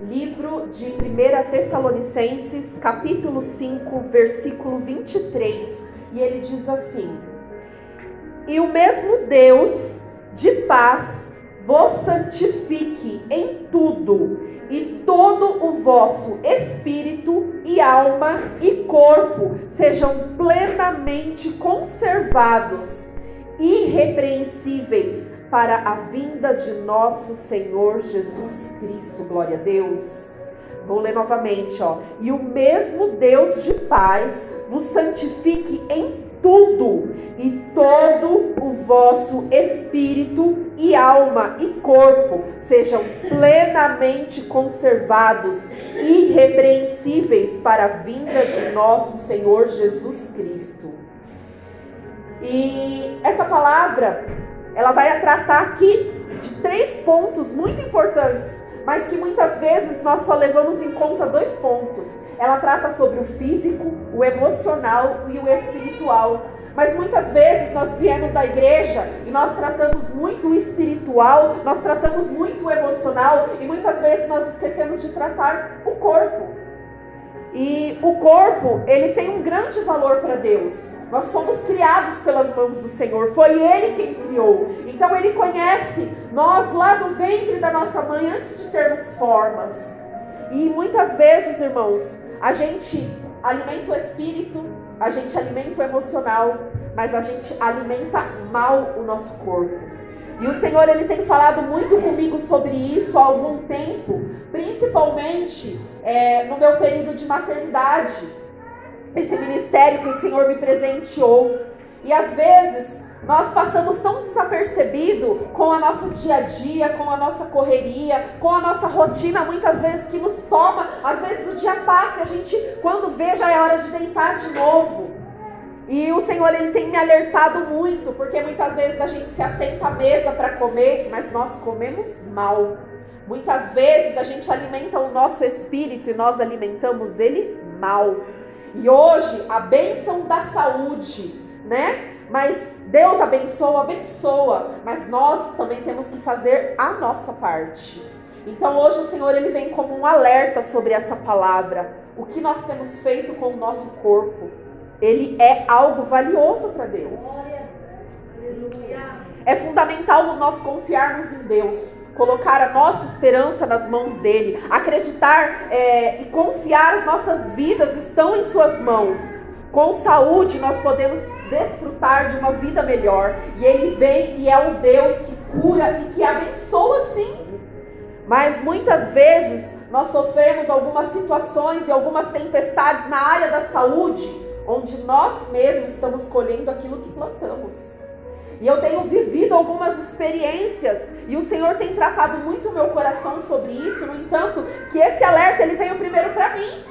Livro de 1 Tessalonicenses, capítulo 5, versículo 23. E ele diz assim: E o mesmo Deus de paz vos santifique em tudo, e todo o vosso espírito e alma e corpo sejam plenamente conservados, irrepreensíveis para a vinda de nosso Senhor Jesus Cristo. Glória a Deus. Vou ler novamente, ó. E o mesmo Deus de paz vos santifique em tudo, e todo o vosso espírito e alma e corpo sejam plenamente conservados, irrepreensíveis para a vinda de nosso Senhor Jesus Cristo. E essa palavra ela vai tratar aqui de três pontos muito importantes, mas que muitas vezes nós só levamos em conta dois pontos. Ela trata sobre o físico, o emocional e o espiritual. Mas muitas vezes nós viemos da igreja e nós tratamos muito o espiritual, nós tratamos muito o emocional e muitas vezes nós esquecemos de tratar o corpo. E o corpo, ele tem um grande valor para Deus. Nós fomos criados pelas mãos do Senhor, foi Ele quem criou. Então Ele conhece nós lá do ventre da nossa mãe antes de termos formas. E muitas vezes, irmãos, a gente alimenta o espírito, a gente alimenta o emocional, mas a gente alimenta mal o nosso corpo. E o Senhor ele tem falado muito comigo sobre isso há algum tempo, principalmente é, no meu período de maternidade esse ministério que o Senhor me presenteou. E às vezes nós passamos tão desapercebido com a nosso dia a dia, com a nossa correria, com a nossa rotina, muitas vezes que nos toma, às vezes o dia passa e a gente, quando vê, já é hora de deitar de novo. E o Senhor ele tem me alertado muito, porque muitas vezes a gente se assenta à mesa para comer, mas nós comemos mal. Muitas vezes a gente alimenta o nosso espírito e nós alimentamos ele mal. E hoje, a bênção da saúde, né? Mas Deus abençoa, abençoa, mas nós também temos que fazer a nossa parte. Então hoje o Senhor ele vem como um alerta sobre essa palavra. O que nós temos feito com o nosso corpo? Ele é algo valioso para Deus. É fundamental nós confiarmos em Deus colocar a nossa esperança nas mãos dele, acreditar é, e confiar as nossas vidas estão em suas mãos. Com saúde nós podemos desfrutar de uma vida melhor. E ele vem e é o Deus que cura e que abençoa sim. Mas muitas vezes nós sofremos algumas situações e algumas tempestades na área da saúde, onde nós mesmos estamos colhendo aquilo que plantamos. E eu tenho vivido algumas experiências e o Senhor tem tratado muito o meu coração sobre isso. No entanto, que esse alerta ele veio primeiro para mim.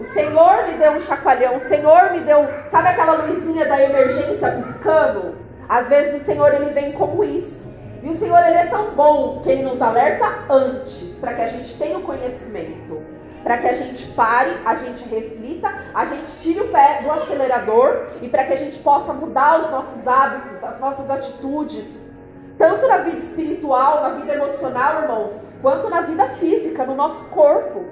O Senhor me deu um chacoalhão, o Senhor me deu, sabe aquela luzinha da emergência piscando? Às vezes o Senhor ele vem como isso. E o Senhor ele é tão bom que ele nos alerta antes, para que a gente tenha o conhecimento para que a gente pare, a gente reflita, a gente tire o pé do acelerador e para que a gente possa mudar os nossos hábitos, as nossas atitudes, tanto na vida espiritual, na vida emocional, irmãos, quanto na vida física, no nosso corpo.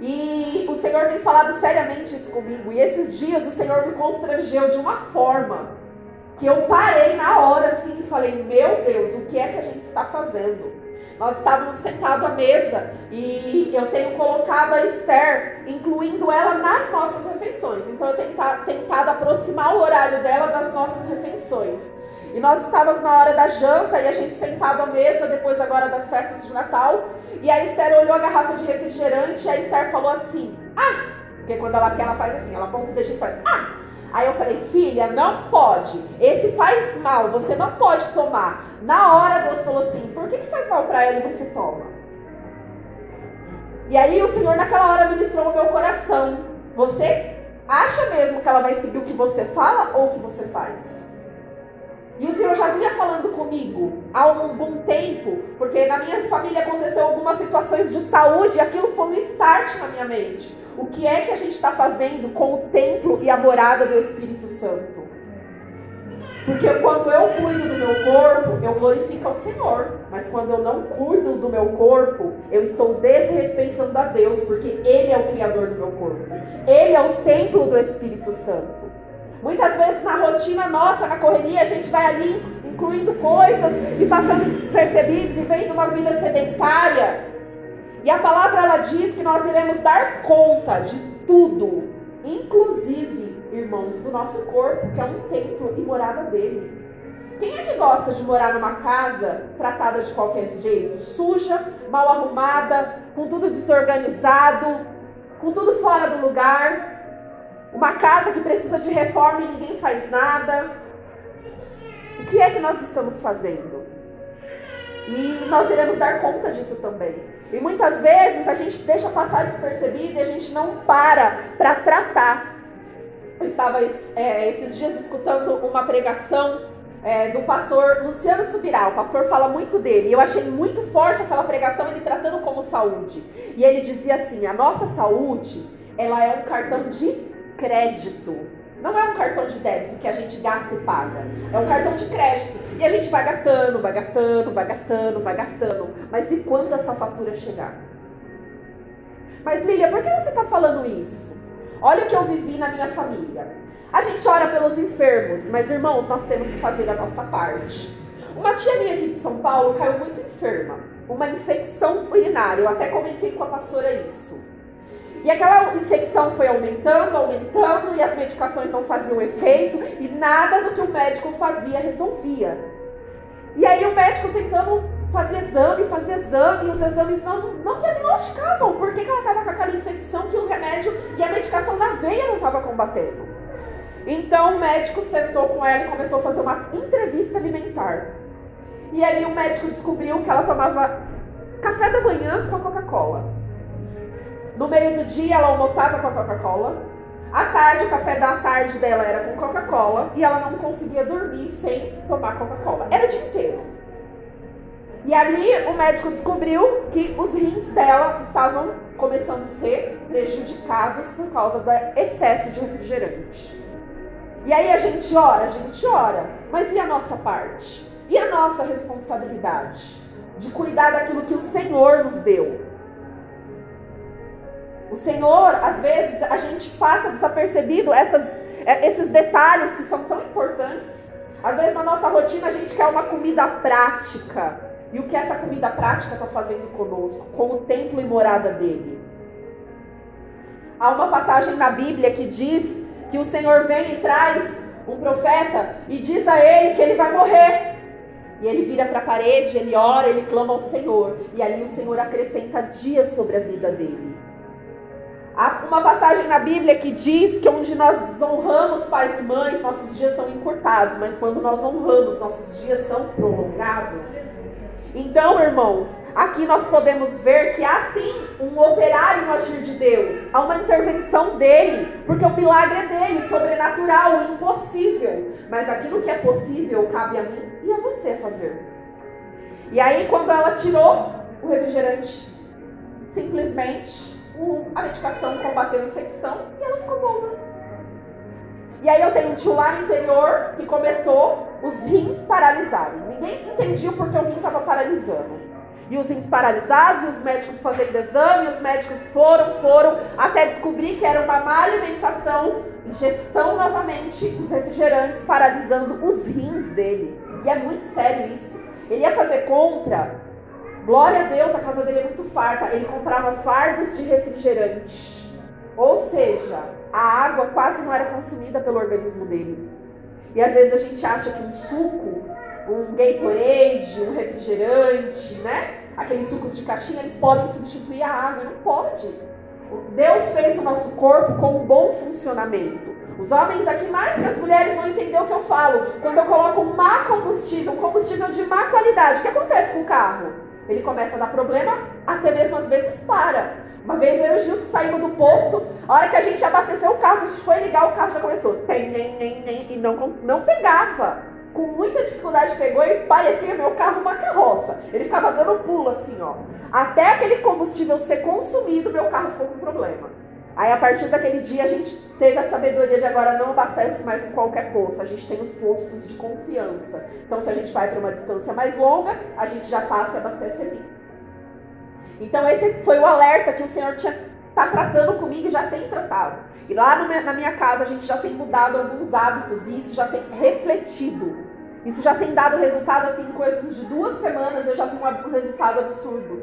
E o Senhor tem falado seriamente isso comigo. E esses dias o Senhor me constrangeu de uma forma que eu parei na hora assim e falei: Meu Deus, o que é que a gente está fazendo? Nós estávamos sentados à mesa e eu tenho colocado a Esther, incluindo ela nas nossas refeições. Então eu tenho tentado aproximar o horário dela das nossas refeições. E nós estávamos na hora da janta e a gente sentado à mesa, depois agora das festas de Natal. E a Esther olhou a garrafa de refrigerante e a Esther falou assim: Ah! Porque quando ela quer, ela faz assim, ela aponta o dedinho e faz Ah! Aí eu falei, filha, não pode. Esse faz mal, você não pode tomar. Na hora Deus falou assim: por que, que faz mal para ela e você toma? E aí o Senhor naquela hora ministrou o meu coração. Você acha mesmo que ela vai seguir o que você fala ou o que você faz? E o Senhor já vinha falando comigo há um bom tempo, porque na minha família aconteceu algumas situações de saúde e aquilo foi um start na minha mente. O que é que a gente está fazendo com o templo e a morada do Espírito Santo? Porque quando eu cuido do meu corpo, eu glorifico ao Senhor. Mas quando eu não cuido do meu corpo, eu estou desrespeitando a Deus, porque Ele é o Criador do meu corpo. Ele é o templo do Espírito Santo. Muitas vezes na rotina nossa, na correria, a gente vai ali incluindo coisas e passando despercebido, vivendo uma vida sedentária. E a palavra ela diz que nós iremos dar conta de tudo, inclusive, irmãos, do nosso corpo, que é um templo e morada dele. Quem é que gosta de morar numa casa tratada de qualquer jeito? Suja, mal arrumada, com tudo desorganizado, com tudo fora do lugar? Uma casa que precisa de reforma e ninguém faz nada. O que é que nós estamos fazendo? E nós iremos dar conta disso também. E muitas vezes a gente deixa passar despercebido e a gente não para para tratar. Eu estava é, esses dias escutando uma pregação é, do pastor Luciano Subirá. O pastor fala muito dele. Eu achei muito forte aquela pregação, ele tratando como saúde. E ele dizia assim: a nossa saúde, ela é um cartão de crédito. Não é um cartão de débito que a gente gasta e paga. É um cartão de crédito. E a gente vai gastando, vai gastando, vai gastando, vai gastando. Mas e quando essa fatura chegar? Mas Miriam, por que você está falando isso? Olha o que eu vivi na minha família. A gente ora pelos enfermos, mas irmãos, nós temos que fazer a nossa parte. Uma tia minha aqui de São Paulo caiu muito enferma. Uma infecção urinária. Eu até comentei com a pastora isso. E aquela infecção foi aumentando, aumentando, e as medicações não faziam efeito, e nada do que o médico fazia resolvia. E aí o médico tentando fazer exame, fazer exame, e os exames não, não diagnosticavam por que, que ela estava com aquela infecção que o remédio e a medicação na veia não estava combatendo. Então o médico sentou com ela e começou a fazer uma entrevista alimentar. E ali o médico descobriu que ela tomava café da manhã com Coca-Cola. No meio do dia ela almoçava com a Coca-Cola. À tarde, o café da tarde dela era com Coca-Cola. E ela não conseguia dormir sem tomar Coca-Cola. Era o dia inteiro. E ali o médico descobriu que os rins dela estavam começando a ser prejudicados por causa do excesso de refrigerante. E aí a gente ora, a gente ora. Mas e a nossa parte? E a nossa responsabilidade? De cuidar daquilo que o Senhor nos deu. O Senhor, às vezes, a gente passa desapercebido essas, é, esses detalhes que são tão importantes. Às vezes, na nossa rotina, a gente quer uma comida prática. E o que essa comida prática está fazendo conosco, com o templo e morada dele? Há uma passagem na Bíblia que diz que o Senhor vem e traz um profeta e diz a ele que ele vai morrer. E ele vira para a parede, ele ora, ele clama ao Senhor. E ali o Senhor acrescenta dias sobre a vida dele. Há uma passagem na Bíblia que diz que onde nós desonramos pais e mães, nossos dias são encurtados, mas quando nós honramos, nossos dias são prolongados. Então, irmãos, aqui nós podemos ver que há sim um operário no agir de Deus, há uma intervenção dele, porque o milagre é dele, sobrenatural, impossível. Mas aquilo que é possível cabe a mim e a você fazer. E aí, quando ela tirou o refrigerante, simplesmente a medicação combateu a infecção e ela ficou boa. E aí eu tenho um tio interior que começou os rins paralisarem. Ninguém entendia porque o rim estava paralisando. E os rins paralisados, e os médicos fazendo exame, os médicos foram, foram, até descobrir que era uma má alimentação, gestão novamente dos refrigerantes, paralisando os rins dele. E é muito sério isso. Ele ia fazer compra Glória a Deus, a casa dele é muito farta. Ele comprava fardos de refrigerante. Ou seja, a água quase não era consumida pelo organismo dele. E às vezes a gente acha que um suco, um Gatorade, um refrigerante, né? Aqueles sucos de caixinha, eles podem substituir a água. Não pode. Deus fez o nosso corpo com um bom funcionamento. Os homens aqui mais que as mulheres vão entender o que eu falo. Quando eu coloco um má combustível, um combustível de má qualidade, o que acontece com o carro? Ele começa a dar problema, até mesmo às vezes para. Uma vez eu e o Gilson saímos do posto, a hora que a gente abasteceu o carro, a gente foi ligar, o carro já começou. Tem, nem, nem, nem, e não, não pegava. Com muita dificuldade pegou e parecia meu carro uma carroça. Ele ficava dando pulo assim, ó. Até aquele combustível ser consumido, meu carro ficou com problema. Aí a partir daquele dia a gente teve a sabedoria de agora não abastece mais em qualquer posto, a gente tem os postos de confiança. Então se a gente vai para uma distância mais longa, a gente já passa e abastece ali. Então esse foi o alerta que o Senhor tinha tá tratando comigo e já tem tratado. E lá no, na minha casa a gente já tem mudado alguns hábitos e isso já tem refletido. Isso já tem dado resultado assim em coisas de duas semanas eu já vi um resultado absurdo.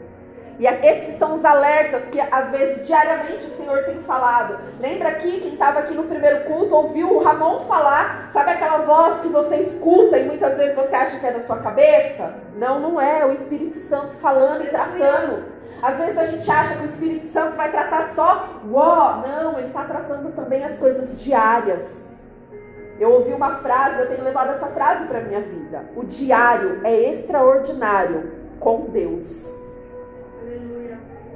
E esses são os alertas que às vezes diariamente o Senhor tem falado. Lembra aqui, quem estava aqui no primeiro culto, ouviu o Ramon falar, sabe aquela voz que você escuta e muitas vezes você acha que é da sua cabeça? Não, não é, é o Espírito Santo falando e tratando. Às vezes a gente acha que o Espírito Santo vai tratar só, uó, não, ele está tratando também as coisas diárias. Eu ouvi uma frase, eu tenho levado essa frase para minha vida. O diário é extraordinário com Deus.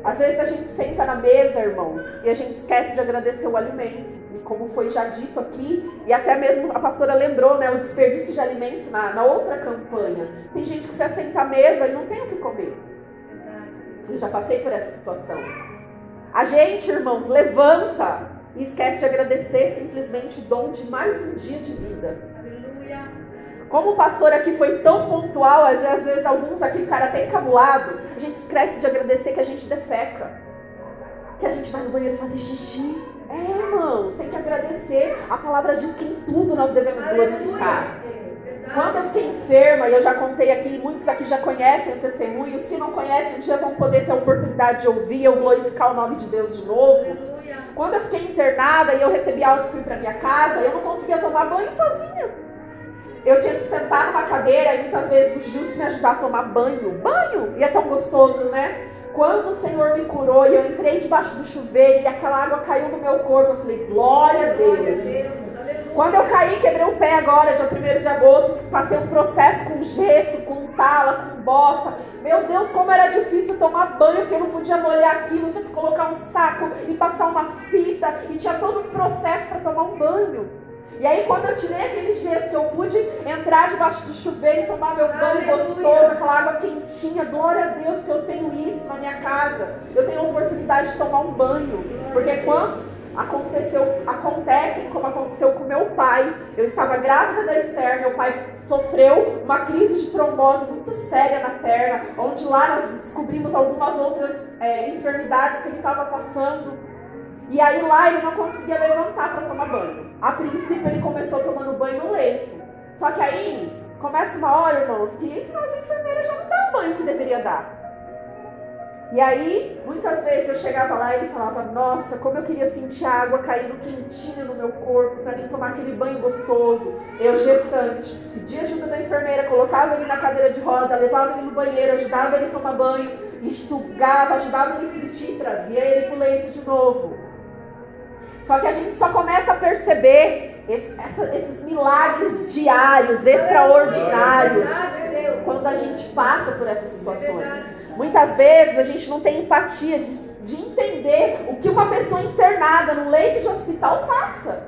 Às vezes a gente senta na mesa, irmãos, e a gente esquece de agradecer o alimento. E como foi já dito aqui, e até mesmo a pastora lembrou, né, o desperdício de alimento na, na outra campanha. Tem gente que se assenta à mesa e não tem o que comer. Eu já passei por essa situação. A gente, irmãos, levanta e esquece de agradecer simplesmente o dom de mais um dia de vida. Como o pastor aqui foi tão pontual, às vezes, às vezes alguns aqui ficaram até encabulados, a gente esquece de agradecer que a gente defeca. Que a gente vai no banheiro fazer xixi. É, irmãos, tem que agradecer. A palavra diz que em tudo nós devemos glorificar. Quando eu fiquei enferma, e eu já contei aqui, muitos aqui já conhecem o testemunho, os que não conhecem um dia vão poder ter a oportunidade de ouvir eu glorificar o nome de Deus de novo. Quando eu fiquei internada e eu recebi algo e fui para minha casa, eu não conseguia tomar banho sozinha. Eu tinha que sentar numa cadeira e muitas vezes o Gilson me ajudar a tomar banho. Banho! E é tão gostoso, né? Quando o Senhor me curou e eu entrei debaixo do chuveiro e aquela água caiu no meu corpo, eu falei, glória a Deus. Quando eu caí, quebrei o pé agora, dia 1 de agosto, passei um processo com gesso, com tala, com bota. Meu Deus, como era difícil tomar banho, porque eu não podia molhar aquilo, tinha que colocar um saco e passar uma fita, e tinha todo um processo para tomar um banho. E aí, quando eu tirei aquele gesso, que eu pude entrar debaixo do chuveiro e tomar meu banho gostoso, aquela água quentinha, glória a Deus que eu tenho isso na minha casa. Eu tenho a oportunidade de tomar um banho. Porque quantos aconteceu, acontecem como aconteceu com meu pai. Eu estava grávida da Esther, meu pai sofreu uma crise de trombose muito séria na perna, onde lá nós descobrimos algumas outras é, enfermidades que ele estava passando. E aí lá ele não conseguia levantar para tomar banho. A princípio ele começou tomando banho no leito. Só que aí começa uma hora, irmãos, que as enfermeiras já não dão o banho que deveria dar. E aí, muitas vezes eu chegava lá e ele falava: Nossa, como eu queria sentir a água caindo quentinha no meu corpo, para mim tomar aquele banho gostoso. Eu, gestante, pedia ajuda da enfermeira, colocava ele na cadeira de roda, levava ele no banheiro, ajudava ele a tomar banho, enxugava, ajudava ele a se vestir, trazia ele para o leito de novo. Só que a gente só começa a perceber esse, essa, esses milagres diários, extraordinários, quando a gente passa por essas situações. Muitas vezes a gente não tem empatia de, de entender o que uma pessoa internada no leito de hospital passa.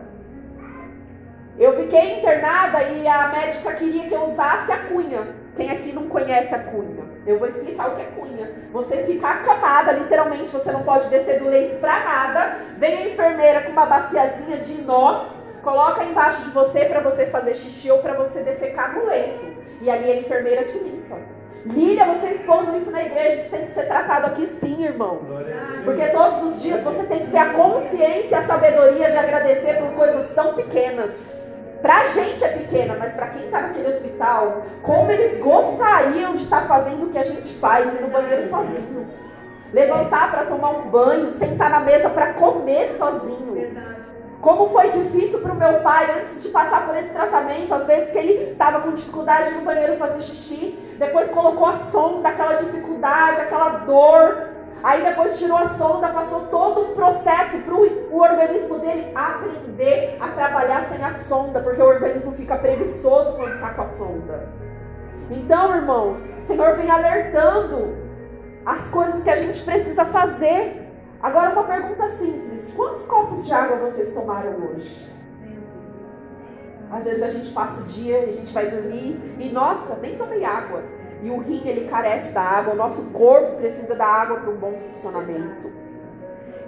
Eu fiquei internada e a médica queria que eu usasse a cunha. Quem aqui não conhece a cunha? Eu vou explicar o que é cunha. Você fica acamada, literalmente, você não pode descer do leito para nada. Vem a enfermeira com uma baciazinha de inox, coloca embaixo de você para você fazer xixi ou para você defecar no leito. E ali a enfermeira te limpa. Lília, você expondo isso na igreja, isso tem que ser tratado aqui sim, irmãos. Porque todos os dias você tem que ter a consciência e a sabedoria de agradecer por coisas tão pequenas. Pra gente é pequena, mas para quem tá naquele hospital, como eles gostariam de estar tá fazendo o que a gente faz, ir no banheiro sozinhos. Levantar para tomar um banho, sentar na mesa para comer sozinho. Como foi difícil para o meu pai antes de passar por esse tratamento, às vezes que ele estava com dificuldade no banheiro fazer xixi, depois colocou a sonda, aquela dificuldade, aquela dor, Aí depois tirou a sonda, passou todo o processo para o organismo dele aprender a trabalhar sem a sonda, porque o organismo fica preguiçoso quando está com a sonda. Então, irmãos, o Senhor vem alertando as coisas que a gente precisa fazer. Agora, uma pergunta simples: quantos copos de água vocês tomaram hoje? Às vezes a gente passa o dia e a gente vai dormir e, nossa, nem tomei água e o rim ele carece da água, o nosso corpo precisa da água para um bom funcionamento.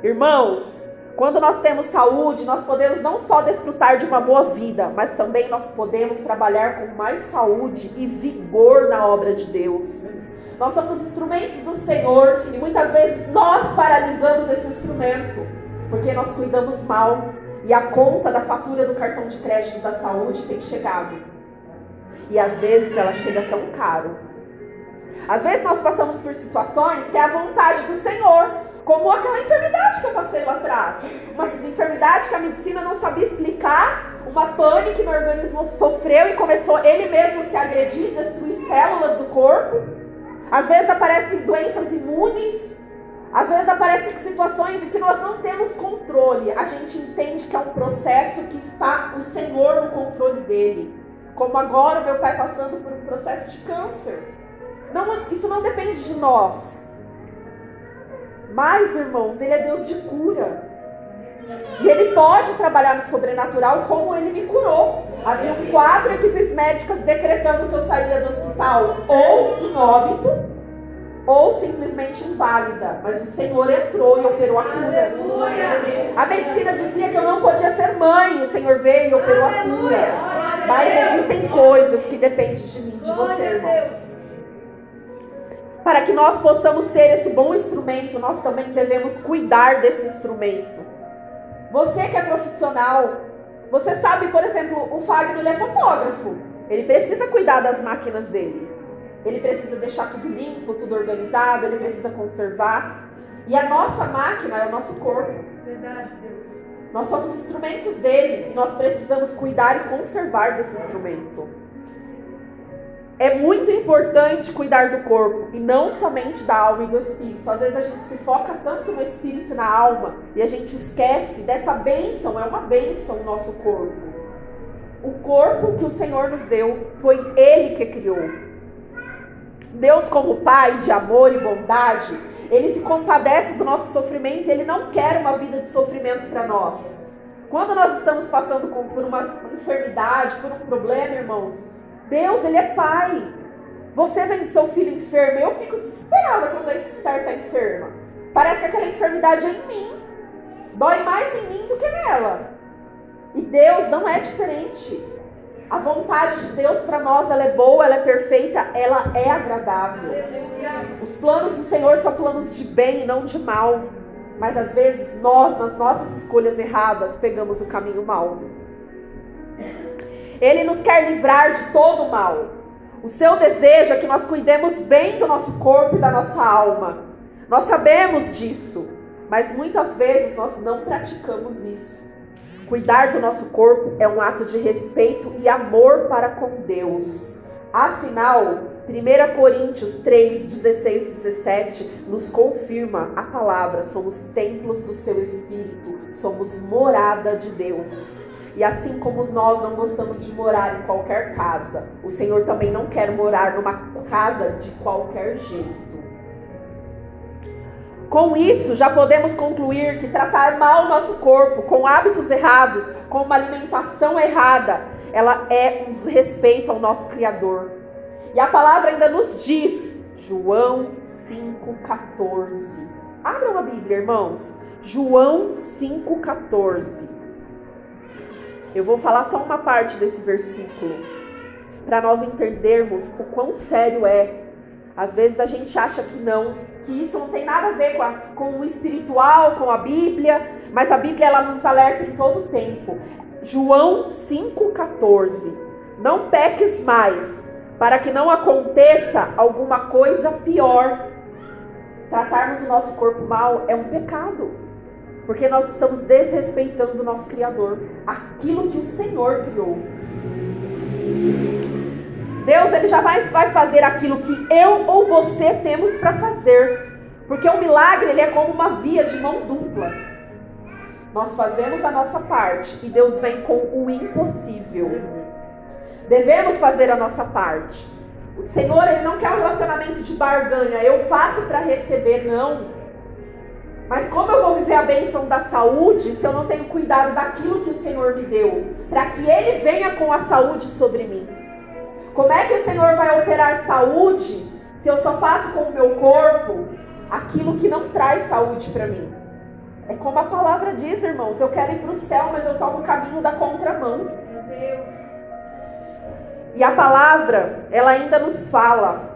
Irmãos, Quando nós temos saúde, nós podemos não só desfrutar de uma boa vida, mas também nós podemos trabalhar com mais saúde e vigor na obra de Deus. Nós somos instrumentos do Senhor e muitas vezes nós paralisamos esse instrumento porque nós cuidamos mal e a conta da fatura do cartão de crédito da saúde tem chegado. E às vezes ela chega tão caro. Às vezes nós passamos por situações que é a vontade do Senhor, como aquela enfermidade que eu passei lá atrás. Uma enfermidade que a medicina não sabia explicar, uma pane que meu organismo sofreu e começou ele mesmo a se agredir, destruir células do corpo. Às vezes aparecem doenças imunes, às vezes aparecem situações em que nós não temos controle. A gente entende que é um processo que está o Senhor no controle dele. Como agora o meu pai passando por um processo de câncer. Não, isso não depende de nós. Mas, irmãos, Ele é Deus de cura. E Ele pode trabalhar no sobrenatural como Ele me curou. Havia quatro equipes médicas decretando que eu sairia do hospital ou em óbito ou simplesmente inválida, mas o Senhor entrou e operou a cura. A medicina dizia que eu não podia ser mãe, o Senhor veio e operou a cura. Mas existem coisas que dependem de mim, de você, irmãos. Para que nós possamos ser esse bom instrumento, nós também devemos cuidar desse instrumento. Você que é profissional, você sabe, por exemplo, o Fagner ele é fotógrafo. Ele precisa cuidar das máquinas dele. Ele precisa deixar tudo limpo, tudo organizado, ele precisa conservar. E a nossa máquina é o nosso corpo. Verdade, Deus. Nós somos instrumentos dele e nós precisamos cuidar e conservar desse instrumento. É muito importante cuidar do corpo e não somente da alma e do espírito. Às vezes a gente se foca tanto no espírito e na alma e a gente esquece dessa bênção, é uma bênção o nosso corpo. O corpo que o Senhor nos deu foi Ele que criou. Deus, como Pai de amor e bondade, Ele se compadece do nosso sofrimento e Ele não quer uma vida de sofrimento para nós. Quando nós estamos passando por uma enfermidade, por um problema, irmãos, Deus, Ele é Pai. Você vem seu filho enfermo, eu fico desesperada quando a Esther está enferma. Parece que aquela enfermidade é em mim. Dói mais em mim do que nela. E Deus não é diferente. A vontade de Deus para nós, ela é boa, ela é perfeita, ela é agradável. Os planos do Senhor são planos de bem, não de mal. Mas às vezes nós, nas nossas escolhas erradas, pegamos o caminho mal. Ele nos quer livrar de todo o mal. O seu desejo é que nós cuidemos bem do nosso corpo e da nossa alma. Nós sabemos disso, mas muitas vezes nós não praticamos isso. Cuidar do nosso corpo é um ato de respeito e amor para com Deus. Afinal, 1 Coríntios 3, 16 e 17 nos confirma a palavra: somos templos do seu Espírito, somos morada de Deus. E assim como nós não gostamos de morar em qualquer casa, o Senhor também não quer morar numa casa de qualquer jeito. Com isso, já podemos concluir que tratar mal o nosso corpo, com hábitos errados, com uma alimentação errada, ela é um desrespeito ao nosso Criador. E a palavra ainda nos diz, João 5,14. Abra uma Bíblia, irmãos. João 5,14. Eu vou falar só uma parte desse versículo para nós entendermos o quão sério é. Às vezes a gente acha que não, que isso não tem nada a ver com, a, com o espiritual, com a Bíblia, mas a Bíblia ela nos alerta em todo tempo. João 5,14. Não peques mais, para que não aconteça alguma coisa pior. Tratarmos o nosso corpo mal é um pecado. Porque nós estamos desrespeitando o nosso Criador, aquilo que o Senhor criou. Deus ele jamais vai fazer aquilo que eu ou você temos para fazer. Porque o milagre ele é como uma via de mão dupla. Nós fazemos a nossa parte e Deus vem com o impossível. Devemos fazer a nossa parte. O Senhor ele não quer um relacionamento de barganha. Eu faço para receber, não. Mas como eu vou viver a bênção da saúde se eu não tenho cuidado daquilo que o Senhor me deu? Para que Ele venha com a saúde sobre mim. Como é que o Senhor vai operar saúde se eu só faço com o meu corpo aquilo que não traz saúde para mim? É como a palavra diz, irmãos. Eu quero ir para o céu, mas eu tomo o caminho da contramão. Meu Deus. E a palavra, ela ainda nos fala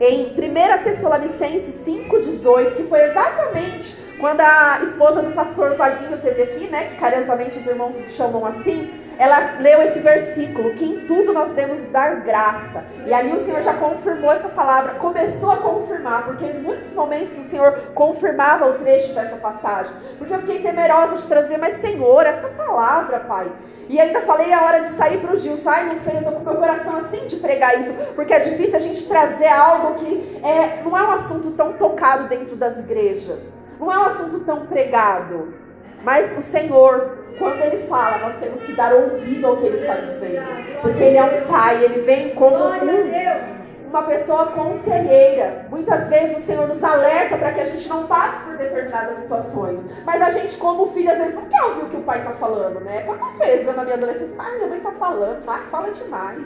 em 1 Tessalonicenses 5,18, que foi exatamente quando a esposa do pastor Vaguinho teve aqui, né, que carinhosamente os irmãos chamam assim, ela leu esse versículo, que em tudo nós devemos dar graça. E ali o Senhor já confirmou essa palavra, começou a confirmar, porque em muitos momentos o Senhor confirmava o trecho dessa passagem. Porque eu fiquei temerosa de trazer, mas Senhor, essa palavra, Pai. E ainda falei a hora de sair para o Gil, sai, não sei, eu tô com meu coração assim de pregar isso, porque é difícil a gente trazer algo que é, não é um assunto tão tocado dentro das igrejas, não é um assunto tão pregado. Mas o Senhor, quando Ele fala, nós temos que dar ouvido ao que Ele está dizendo. Porque Ele é um Pai, Ele vem como um, uma pessoa conselheira. Muitas vezes o Senhor nos alerta para que a gente não passe por determinadas situações. Mas a gente, como filho, às vezes não quer ouvir o que o pai está falando, né? Quantas vezes eu na minha adolescência, ah, minha mãe está falando, ah, fala demais.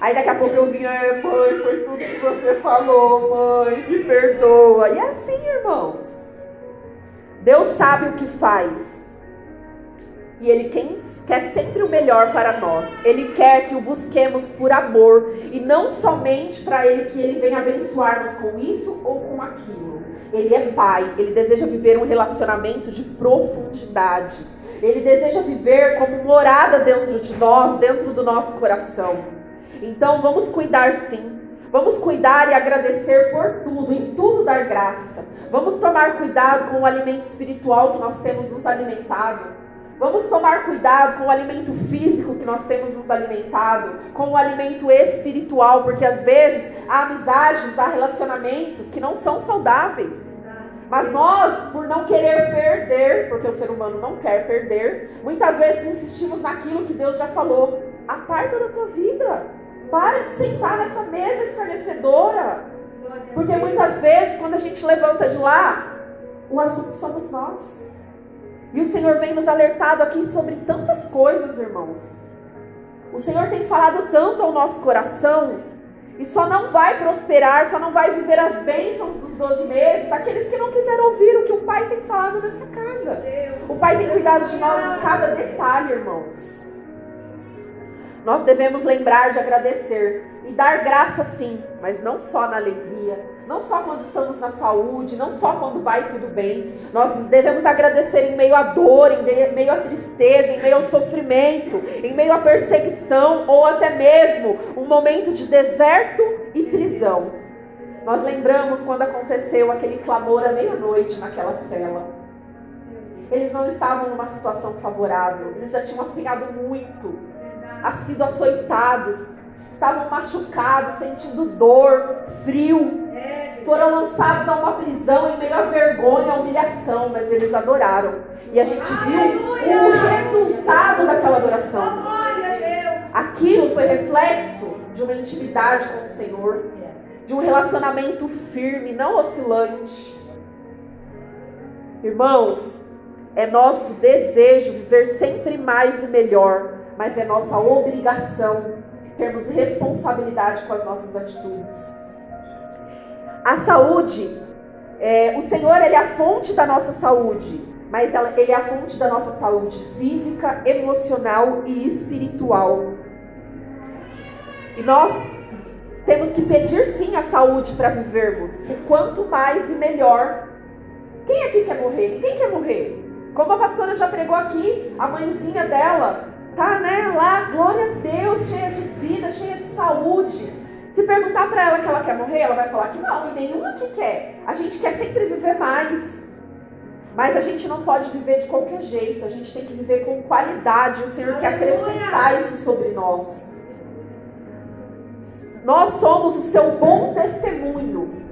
Aí daqui a pouco eu vinha, é, mãe, foi tudo que você falou, mãe, me perdoa. E é assim, irmãos. Deus sabe o que faz. E Ele quer sempre o melhor para nós. Ele quer que o busquemos por amor e não somente para Ele que Ele venha abençoar-nos com isso ou com aquilo. Ele é Pai, Ele deseja viver um relacionamento de profundidade. Ele deseja viver como morada dentro de nós, dentro do nosso coração. Então vamos cuidar sim. Vamos cuidar e agradecer por tudo, em tudo dar graça. Vamos tomar cuidado com o alimento espiritual que nós temos nos alimentado. Vamos tomar cuidado com o alimento físico que nós temos nos alimentado, com o alimento espiritual, porque às vezes há amizades, há relacionamentos que não são saudáveis. Mas nós, por não querer perder, porque o ser humano não quer perder, muitas vezes insistimos naquilo que Deus já falou. Aparta da tua vida. Para de sentar nessa mesa escarnecedora. Porque muitas vezes, quando a gente levanta de lá, o assunto somos nós. E o Senhor vem nos alertado aqui sobre tantas coisas, irmãos. O Senhor tem falado tanto ao nosso coração e só não vai prosperar, só não vai viver as bênçãos dos 12 meses aqueles que não quiseram ouvir o que o Pai tem falado nessa casa. O Pai tem cuidado de nós em cada detalhe, irmãos. Nós devemos lembrar de agradecer e dar graça sim, mas não só na alegria, não só quando estamos na saúde, não só quando vai tudo bem. Nós devemos agradecer em meio à dor, em meio à tristeza, em meio ao sofrimento, em meio à perseguição ou até mesmo um momento de deserto e prisão. Nós lembramos quando aconteceu aquele clamor à meia-noite naquela cela. Eles não estavam numa situação favorável, eles já tinham apanhado muito, sido açoitados, estavam machucados, sentindo dor, frio. Foram lançados a uma prisão em meio à vergonha, à humilhação, mas eles adoraram. E a gente viu o resultado daquela adoração. Aquilo foi reflexo de uma intimidade com o Senhor, de um relacionamento firme, não oscilante. Irmãos, é nosso desejo viver sempre mais e melhor, mas é nossa obrigação termos responsabilidade com as nossas atitudes. A saúde, é, o Senhor ele é a fonte da nossa saúde, mas ela, ele é a fonte da nossa saúde física, emocional e espiritual. E nós temos que pedir sim a saúde para vivermos. E quanto mais e melhor. Quem aqui quer morrer? Ninguém quer morrer. Como a pastora já pregou aqui, a mãezinha dela tá, né, lá, glória a Deus, cheia de vida, cheia de saúde. Se perguntar para ela que ela quer morrer, ela vai falar que não, e nenhuma que quer. A gente quer sempre viver mais. Mas a gente não pode viver de qualquer jeito, a gente tem que viver com qualidade. O Senhor quer acrescentar isso sobre nós. Nós somos o seu bom testemunho.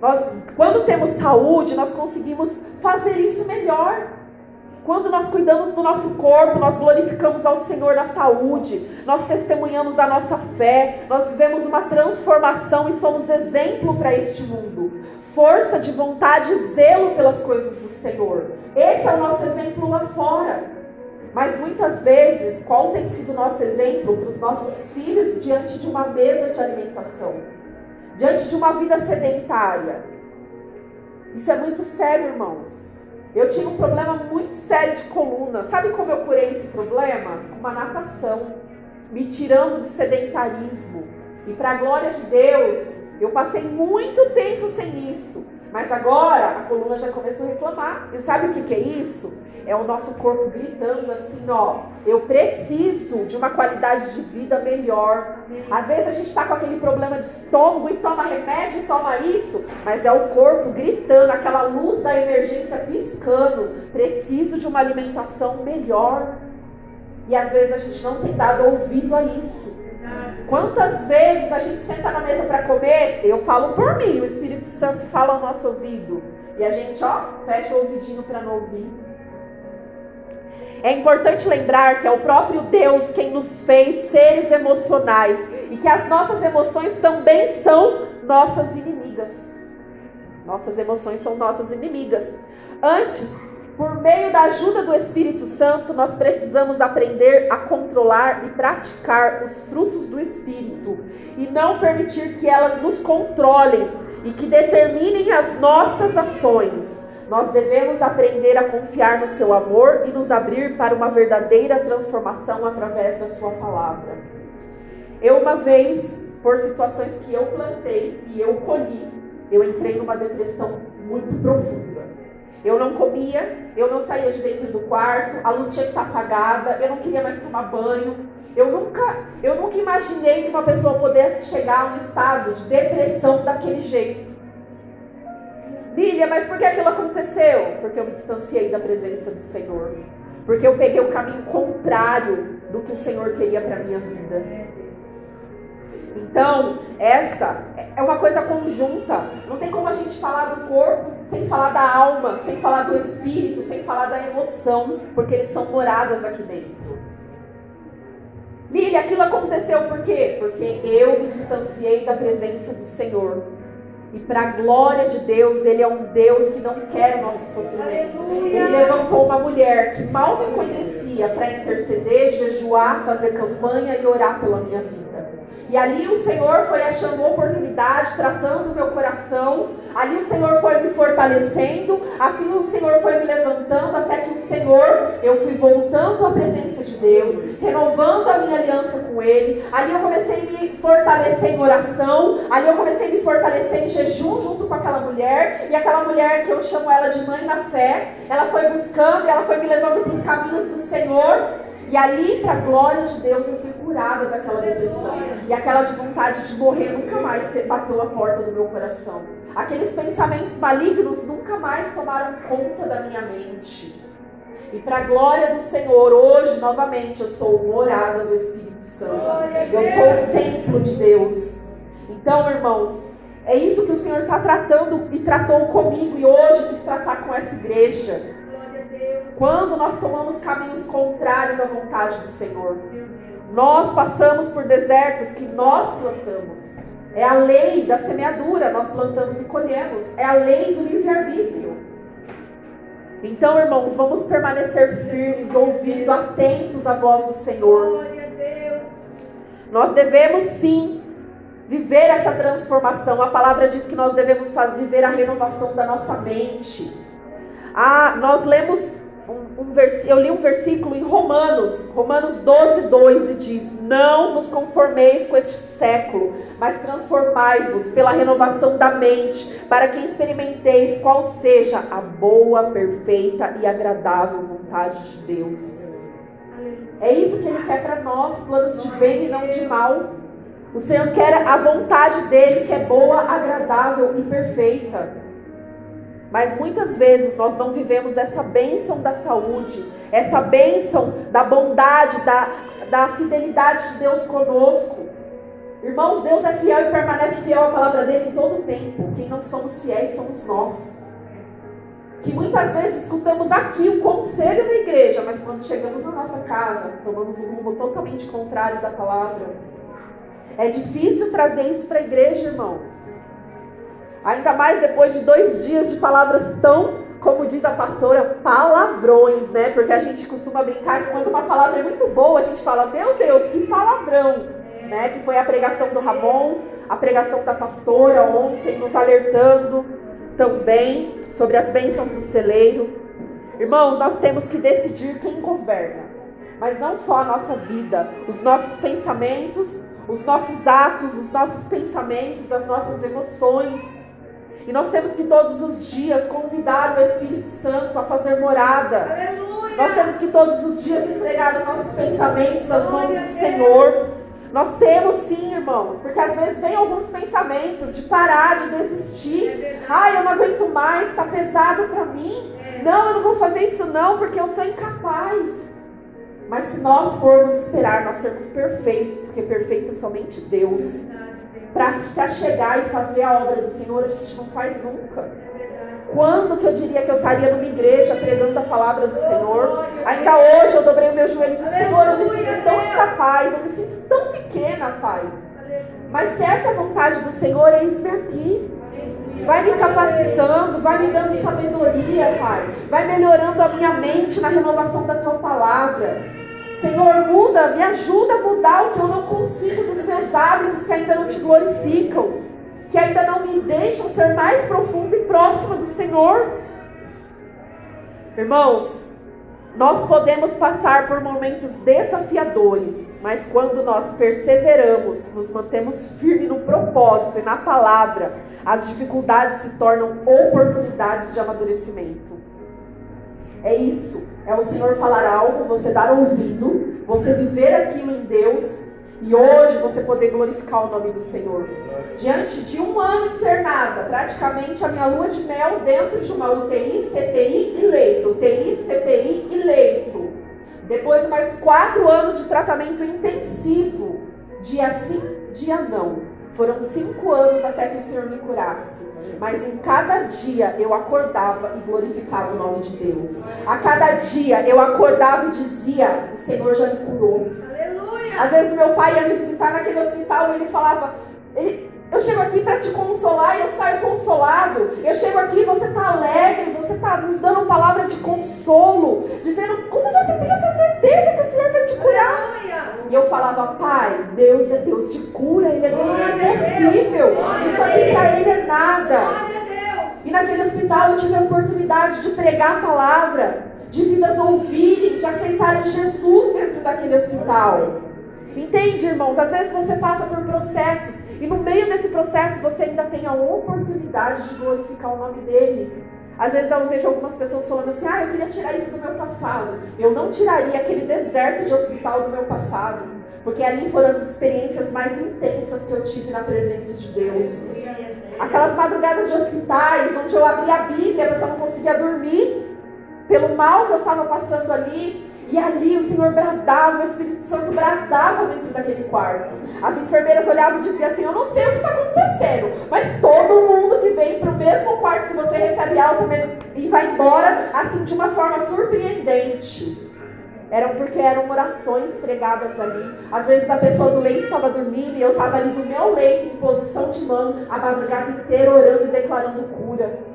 Nós, quando temos saúde, nós conseguimos fazer isso melhor. Quando nós cuidamos do nosso corpo, nós glorificamos ao Senhor da saúde, nós testemunhamos a nossa fé, nós vivemos uma transformação e somos exemplo para este mundo. Força de vontade e zelo pelas coisas do Senhor. Esse é o nosso exemplo lá fora. Mas muitas vezes, qual tem sido o nosso exemplo para os nossos filhos diante de uma mesa de alimentação? Diante de uma vida sedentária? Isso é muito sério, irmãos. Eu tinha um problema muito sério de coluna. Sabe como eu curei esse problema? Com uma natação, me tirando de sedentarismo. E para a glória de Deus, eu passei muito tempo sem isso. Mas agora a coluna já começou a reclamar. E sabe o que, que é isso? É o nosso corpo gritando assim, ó, eu preciso de uma qualidade de vida melhor. Às vezes a gente está com aquele problema de estômago e toma remédio, toma isso, mas é o corpo gritando, aquela luz da emergência piscando. Preciso de uma alimentação melhor. E às vezes a gente não tem dado ouvido a isso. Quantas vezes a gente senta na mesa para comer? Eu falo por mim, o Espírito Santo fala ao nosso ouvido. E a gente, ó, fecha o ouvidinho para não ouvir. É importante lembrar que é o próprio Deus quem nos fez seres emocionais e que as nossas emoções também são nossas inimigas. Nossas emoções são nossas inimigas. Antes, por meio da ajuda do Espírito Santo, nós precisamos aprender a controlar e praticar os frutos do Espírito e não permitir que elas nos controlem e que determinem as nossas ações. Nós devemos aprender a confiar no seu amor e nos abrir para uma verdadeira transformação através da sua palavra. Eu uma vez, por situações que eu plantei e eu colhi, eu entrei numa depressão muito profunda. Eu não comia, eu não saía de dentro do quarto, a luz tinha que estar apagada, eu não queria mais tomar banho. Eu nunca, eu nunca imaginei que uma pessoa pudesse chegar a um estado de depressão daquele jeito. Lília, mas por que aquilo aconteceu? Porque eu me distanciei da presença do Senhor. Porque eu peguei o caminho contrário do que o Senhor queria para minha vida. Então, essa é uma coisa conjunta. Não tem como a gente falar do corpo sem falar da alma, sem falar do espírito, sem falar da emoção, porque eles são moradas aqui dentro. Lília, aquilo aconteceu por quê? Porque eu me distanciei da presença do Senhor. E para a glória de Deus, Ele é um Deus que não quer o nosso sofrimento. Aleluia. Ele levantou uma mulher que mal me conhecia para interceder, jejuar, fazer campanha e orar pela minha vida. E ali o Senhor foi achando oportunidade, tratando o meu coração. Ali o Senhor foi me fortalecendo. Assim o Senhor foi me levantando até que o Senhor, eu fui voltando à presença de Deus, renovando a minha aliança com Ele. Ali eu comecei a me fortalecer em oração. Ali eu comecei a me fortalecer em jejum junto com aquela mulher. E aquela mulher que eu chamo ela de mãe da fé, ela foi buscando, ela foi me levando para os caminhos do Senhor. E ali, para a glória de Deus, eu fui curada daquela depressão. E aquela de vontade de morrer nunca mais bateu a porta do meu coração. Aqueles pensamentos malignos nunca mais tomaram conta da minha mente. E para a glória do Senhor, hoje, novamente, eu sou morada do Espírito Santo. Eu sou o templo de Deus. Então, irmãos, é isso que o Senhor está tratando e tratou comigo e hoje quis tratar com essa igreja. Quando nós tomamos caminhos contrários à vontade do Senhor, nós passamos por desertos que nós plantamos. É a lei da semeadura, nós plantamos e colhemos. É a lei do livre-arbítrio. Então, irmãos, vamos permanecer firmes, ouvindo, atentos à voz do Senhor. Nós devemos sim viver essa transformação. A palavra diz que nós devemos viver a renovação da nossa mente. Ah, nós lemos um, um vers... eu li um versículo em Romanos, Romanos 12, 2, e diz: Não vos conformeis com este século, mas transformai-vos pela renovação da mente, para que experimenteis qual seja a boa, perfeita e agradável vontade de Deus. É isso que Ele quer para nós, planos de bem e não de mal. O Senhor quer a vontade dele, que é boa, agradável e perfeita. Mas muitas vezes nós não vivemos essa bênção da saúde, essa bênção da bondade, da, da fidelidade de Deus conosco. Irmãos, Deus é fiel e permanece fiel à palavra dele em todo o tempo. Quem não somos fiéis somos nós. Que muitas vezes escutamos aqui o conselho da igreja, mas quando chegamos na nossa casa, tomamos um rumo totalmente contrário da palavra. É difícil trazer isso para a igreja, irmãos. Ainda mais depois de dois dias de palavras tão, como diz a pastora, palavrões, né? Porque a gente costuma brincar que quando uma palavra é muito boa, a gente fala, meu Deus, que palavrão, né? Que foi a pregação do Ramon, a pregação da pastora ontem, nos alertando também sobre as bênçãos do celeiro. Irmãos, nós temos que decidir quem governa. Mas não só a nossa vida, os nossos pensamentos, os nossos atos, os nossos pensamentos, as nossas emoções. E nós temos que todos os dias convidar o Espírito Santo a fazer morada. Aleluia. Nós temos que todos os dias entregar os nossos pensamentos às mãos do Senhor. Nós temos sim, irmãos, porque às vezes vem alguns pensamentos de parar, de desistir. É Ai, eu não aguento mais, está pesado para mim. É. Não, eu não vou fazer isso não, porque eu sou incapaz. Mas se nós formos esperar nós sermos perfeitos, porque perfeito é somente Deus, para se chegar e fazer a obra do Senhor, a gente não faz nunca. Quando que eu diria que eu estaria numa igreja pregando a palavra do Senhor? Ainda hoje eu dobrei o meu joelho e disse, Senhor, eu me sinto tão incapaz, eu me sinto tão pequena, Pai. Mas se essa é a vontade do Senhor, eis-me aqui. Vai me capacitando, vai me dando sabedoria, Pai. Vai melhorando a minha mente na renovação da tua palavra. Senhor, muda, me ajuda a mudar o que eu não consigo dos meus hábitos que ainda não te glorificam, que ainda não me deixam ser mais profundo e próximo do Senhor. Irmãos, nós podemos passar por momentos desafiadores, mas quando nós perseveramos, nos mantemos firmes no propósito e na palavra, as dificuldades se tornam oportunidades de amadurecimento. É isso. É o Senhor falar algo, você dar ouvido, você viver aquilo em Deus e hoje você poder glorificar o nome do Senhor. Diante de um ano internada, praticamente a minha lua de mel dentro de uma UTI, CTI e leito. UTI, CTI e leito. Depois mais quatro anos de tratamento intensivo. Dia sim, dia não. Foram cinco anos até que o Senhor me curasse. Mas em cada dia eu acordava e glorificava o nome de Deus. A cada dia eu acordava e dizia: O Senhor já me curou. Aleluia. Às vezes meu pai ia me visitar naquele hospital e ele falava: eu chego aqui para te consolar e eu saio consolado. Eu chego aqui, você está alegre, você está nos dando palavra de consolo, dizendo como você tem essa certeza que o Senhor vai te curar. E eu falava, Pai, Deus é Deus de cura, Ele é Deus impossível. Isso aqui para Ele é nada. E naquele hospital eu tive a oportunidade de pregar a palavra, de vidas ouvirem, de aceitarem Jesus dentro daquele hospital. Entende, irmãos? Às vezes você passa por processos e no meio desse processo você ainda tem a oportunidade de glorificar o nome dele. Às vezes eu vejo algumas pessoas falando assim: ah, eu queria tirar isso do meu passado. Eu não tiraria aquele deserto de hospital do meu passado, porque ali foram as experiências mais intensas que eu tive na presença de Deus. Aquelas madrugadas de hospitais, onde eu abria a Bíblia porque eu não conseguia dormir, pelo mal que eu estava passando ali, e ali o Senhor bradava, o Espírito Santo bradava dentro daquele quarto. As enfermeiras olhavam e diziam assim: Eu não sei o que está acontecendo, mas todo mundo que vem para o mesmo quarto que você recebe alta e vai embora, assim, de uma forma surpreendente. Eram porque eram orações pregadas ali. Às vezes a pessoa do leito estava dormindo e eu estava ali no meu leito, em posição de mão, a madrugada inteira orando e declarando cura.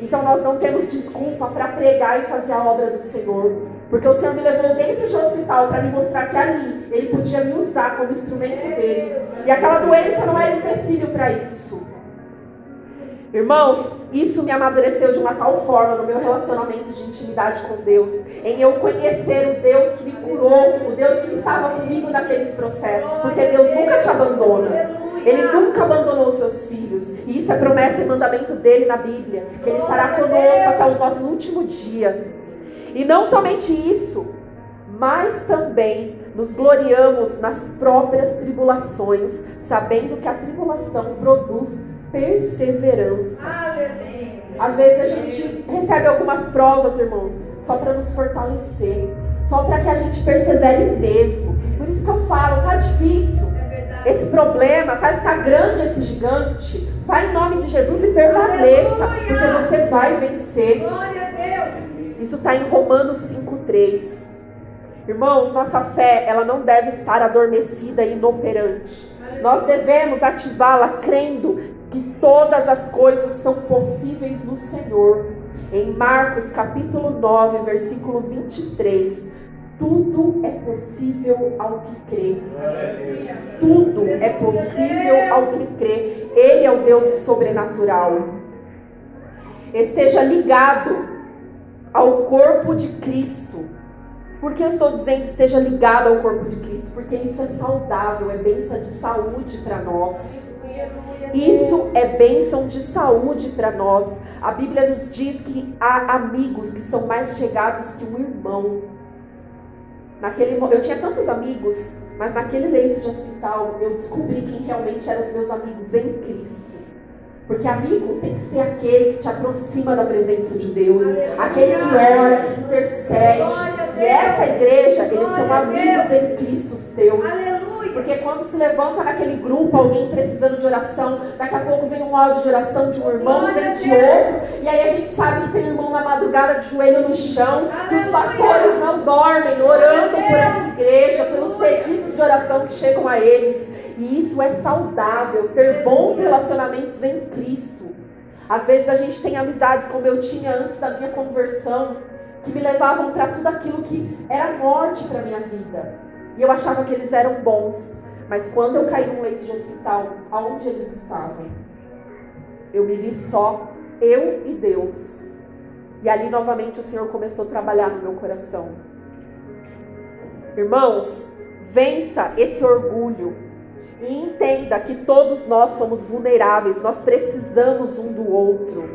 Então nós não temos desculpa para pregar e fazer a obra do Senhor. Porque o Senhor me levou dentro de um hospital para me mostrar que ali Ele podia me usar como instrumento dele. E aquela doença não era empecilho para isso. Irmãos, isso me amadureceu de uma tal forma no meu relacionamento de intimidade com Deus, em eu conhecer o Deus que me curou, o Deus que estava comigo naqueles processos, porque Deus nunca te abandona. Ele nunca abandonou os seus filhos. E isso é promessa e mandamento dele na Bíblia, que ele estará conosco até o nosso último dia. E não somente isso, mas também nos gloriamos nas próprias tribulações, sabendo que a tribulação produz perseverança. Às vezes a gente recebe algumas provas, irmãos, só para nos fortalecer, só para que a gente persevere mesmo. Por isso que eu falo, tá difícil. Esse problema, tá, tá grande esse gigante. Vai em nome de Jesus e permaneça, Aleluia. porque você vai vencer. Glória isso está em Romanos 5,3. Irmãos, nossa fé, ela não deve estar adormecida e inoperante. Nós devemos ativá-la crendo que todas as coisas são possíveis no Senhor. Em Marcos capítulo 9, versículo 23, tudo é possível ao que crê. Tudo é possível ao que crê. Ele é o Deus sobrenatural. Esteja ligado ao corpo de Cristo. Por que eu estou dizendo esteja ligado ao corpo de Cristo? Porque isso é saudável, é bênção de saúde para nós. Isso é bênção de saúde para nós. A Bíblia nos diz que há amigos que são mais chegados que um irmão. Naquele, eu tinha tantos amigos, mas naquele leito de hospital eu descobri quem realmente eram os meus amigos em Cristo. Porque amigo tem que ser aquele que te aproxima da presença de Deus, aquele que ora, que intercede. E essa igreja, eles são amigos em Cristo teus. Porque quando se levanta naquele grupo alguém precisando de oração, daqui a pouco vem um áudio de oração de um irmão, vem de outro, e aí a gente sabe que tem irmão na madrugada de joelho no chão, que os pastores não dormem orando por essa igreja, pelos pedidos de oração que chegam a eles. E isso é saudável, ter bons relacionamentos em Cristo. Às vezes a gente tem amizades como eu tinha antes da minha conversão, que me levavam para tudo aquilo que era morte para minha vida. E eu achava que eles eram bons. Mas quando eu caí num leito de hospital, aonde eles estavam? Eu me vi só, eu e Deus. E ali novamente o Senhor começou a trabalhar no meu coração. Irmãos, vença esse orgulho e entenda que todos nós somos vulneráveis, nós precisamos um do outro.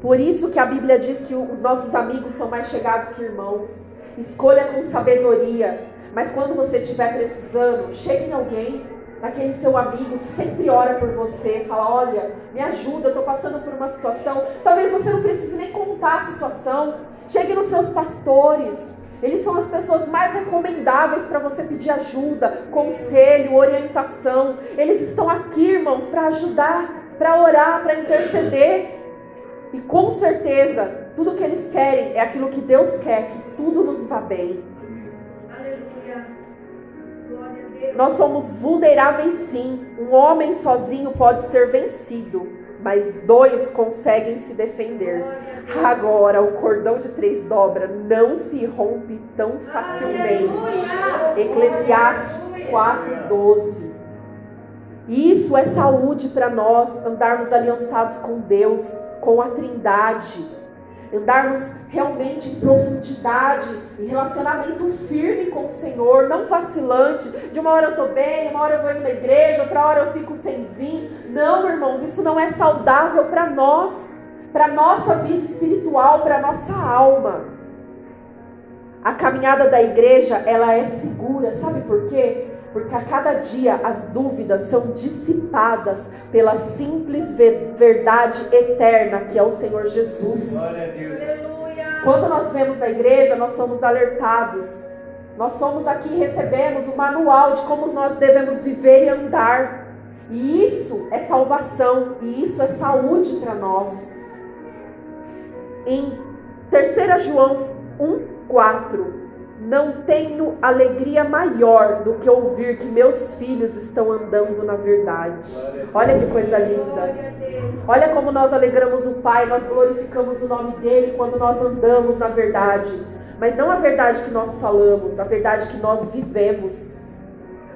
Por isso que a Bíblia diz que os nossos amigos são mais chegados que irmãos. Escolha com sabedoria, mas quando você estiver precisando, chegue em alguém, naquele seu amigo que sempre ora por você, fala: Olha, me ajuda, estou passando por uma situação. Talvez você não precise nem contar a situação. Chegue nos seus pastores, eles são as pessoas mais recomendáveis para você pedir ajuda, conselho, orientação. Eles estão aqui, irmãos, para ajudar, para orar, para interceder. E com certeza, tudo que eles querem é aquilo que Deus quer, que tudo nos vá bem. Nós somos vulneráveis sim. Um homem sozinho pode ser vencido mas dois conseguem se defender. Agora, o cordão de três dobra não se rompe tão facilmente. Eclesiastes 4,12. Isso é saúde para nós, andarmos aliançados com Deus, com a Trindade andarmos realmente em profundidade, em relacionamento firme com o Senhor, não vacilante, de uma hora eu estou bem, uma hora eu vou indo na igreja, outra hora eu fico sem vir. Não, irmãos, isso não é saudável para nós, para nossa vida espiritual, para nossa alma. A caminhada da igreja, ela é segura, sabe por quê? Porque a cada dia as dúvidas são dissipadas pela simples verdade eterna que é o Senhor Jesus. Quando nós vemos a igreja, nós somos alertados. Nós somos aqui e recebemos o manual de como nós devemos viver e andar. E isso é salvação, e isso é saúde para nós. Em 3 João 1, 4, não tenho alegria maior do que ouvir que meus filhos estão andando na verdade. Olha que coisa linda. Olha como nós alegramos o Pai, nós glorificamos o nome dele quando nós andamos na verdade. Mas não a verdade que nós falamos, a verdade que nós vivemos.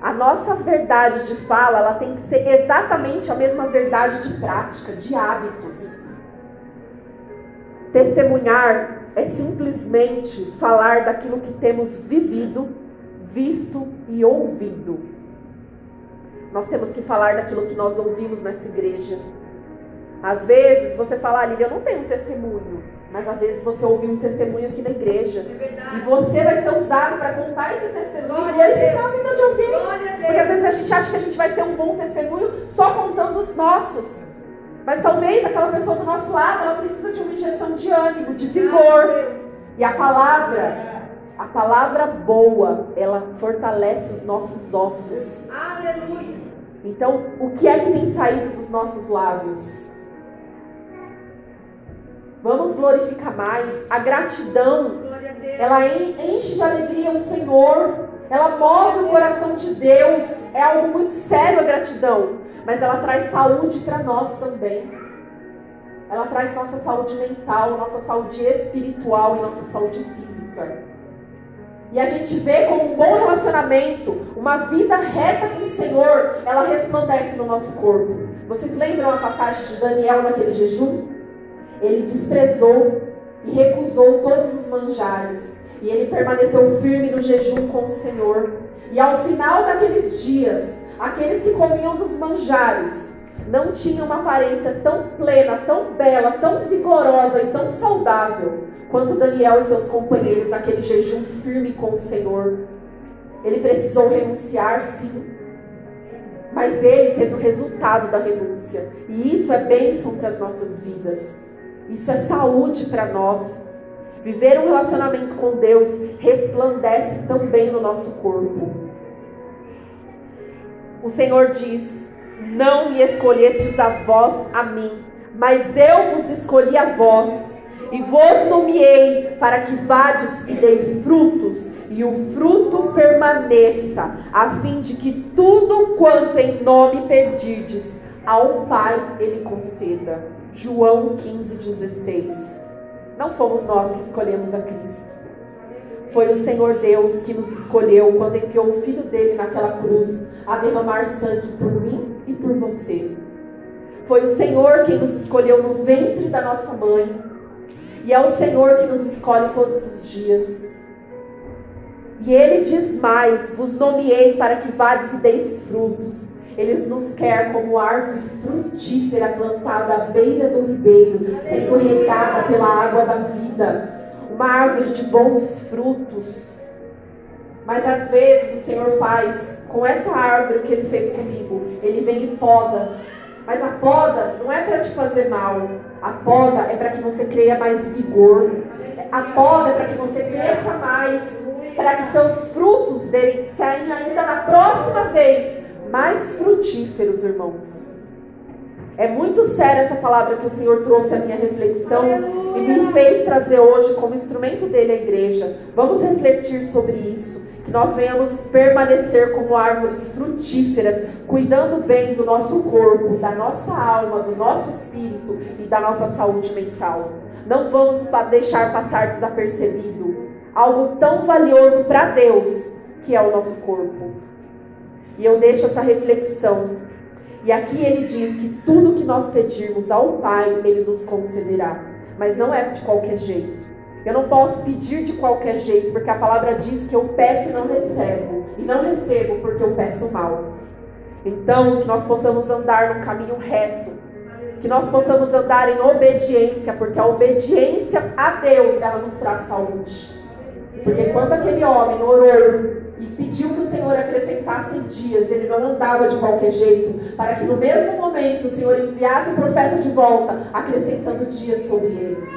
A nossa verdade de fala, ela tem que ser exatamente a mesma verdade de prática, de hábitos. Testemunhar é simplesmente falar daquilo que temos vivido, visto e ouvido. Nós temos que falar daquilo que nós ouvimos nessa igreja. Às vezes você fala, ali, eu não tenho um testemunho, mas às vezes você ouviu um testemunho aqui na igreja. É e você vai ser usado para contar esse testemunho Glória e edificar a vida de alguém. Porque às vezes a gente acha que a gente vai ser um bom testemunho só contando os nossos. Mas talvez aquela pessoa do nosso lado, ela precisa de uma injeção de ânimo, de vigor. E a palavra, a palavra boa, ela fortalece os nossos ossos. Aleluia. Então, o que é que tem saído dos nossos lábios? Vamos glorificar mais. A gratidão, ela enche de alegria o Senhor. Ela move o coração de Deus. É algo muito sério a gratidão mas ela traz saúde para nós também. Ela traz nossa saúde mental, nossa saúde espiritual e nossa saúde física. E a gente vê como um bom relacionamento, uma vida reta com o Senhor, ela resplandece no nosso corpo. Vocês lembram a passagem de Daniel naquele jejum? Ele desprezou e recusou todos os manjares. E ele permaneceu firme no jejum com o Senhor. E ao final daqueles dias, aqueles que comiam dos manjares não tinham uma aparência tão plena, tão bela, tão vigorosa e tão saudável quanto Daniel e seus companheiros naquele jejum firme com o Senhor. Ele precisou renunciar, sim, mas ele teve o resultado da renúncia, e isso é bênção para as nossas vidas. Isso é saúde para nós. Viver um relacionamento com Deus resplandece também no nosso corpo. O Senhor diz: Não me escolhestes a vós a mim, mas eu vos escolhi a vós, e vos nomeei para que vades e dei frutos, e o fruto permaneça, a fim de que tudo quanto em nome pedirdes, ao Pai ele conceda. João 15,16. Não fomos nós que escolhemos a Cristo. Foi o Senhor Deus que nos escolheu quando enviou o Filho dele naquela cruz a derramar sangue por mim e por você. Foi o Senhor quem nos escolheu no ventre da nossa mãe. E é o Senhor que nos escolhe todos os dias. E ele diz mais: vos nomeei para que vades e deis frutos ele nos quer como árvore frutífera plantada à beira do ribeiro, sendo regada pela água da vida. Uma árvore de bons frutos. Mas às vezes o Senhor faz com essa árvore o que ele fez comigo. Ele vem e poda. Mas a poda não é para te fazer mal. A poda é para que você creia mais vigor. A poda é para que você cresça mais. Para que seus frutos dele saiam ainda na próxima vez mais frutíferos, irmãos. É muito séria essa palavra que o Senhor trouxe à minha reflexão Aleluia. e me fez trazer hoje como instrumento dele à igreja. Vamos refletir sobre isso. Que nós venhamos permanecer como árvores frutíferas, cuidando bem do nosso corpo, da nossa alma, do nosso espírito e da nossa saúde mental. Não vamos deixar passar desapercebido algo tão valioso para Deus, que é o nosso corpo. E eu deixo essa reflexão. E aqui ele diz que tudo que nós pedirmos ao Pai, ele nos concederá. Mas não é de qualquer jeito. Eu não posso pedir de qualquer jeito, porque a palavra diz que eu peço e não recebo. E não recebo porque eu peço mal. Então, que nós possamos andar no caminho reto. Que nós possamos andar em obediência, porque a obediência a Deus, ela nos traz saúde. Porque quando aquele homem orou e pediu que o Senhor acrescentasse dias, ele não andava de qualquer jeito, para que no mesmo momento o Senhor enviasse o profeta de volta, acrescentando dias sobre eles.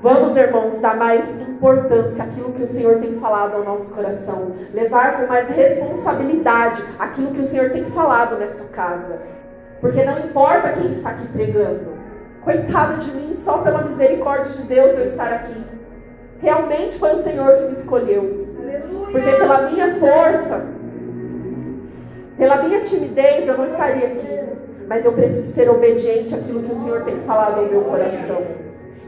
Vamos, irmãos, dar mais importância àquilo que o Senhor tem falado ao nosso coração, levar com mais responsabilidade aquilo que o Senhor tem falado nessa casa, porque não importa quem está aqui pregando, coitado de mim, só pela misericórdia de Deus eu estar aqui. Realmente foi o Senhor que me escolheu. Porque pela minha força, pela minha timidez, eu não estaria aqui. Mas eu preciso ser obediente àquilo que o Senhor tem falado ao meu coração.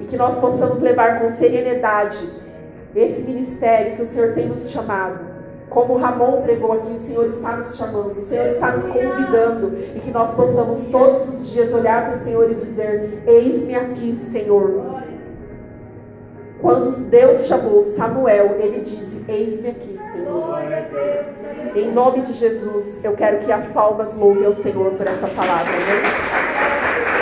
E que nós possamos levar com serenidade esse ministério que o Senhor tem nos chamado. Como Ramon pregou aqui, o Senhor está nos chamando, o Senhor está nos convidando. E que nós possamos todos os dias olhar para o Senhor e dizer: Eis-me aqui, Senhor. Quando Deus chamou Samuel, ele disse: Eis-me aqui, Senhor. Em nome de Jesus, eu quero que as palmas louvem ao Senhor por essa palavra. Né?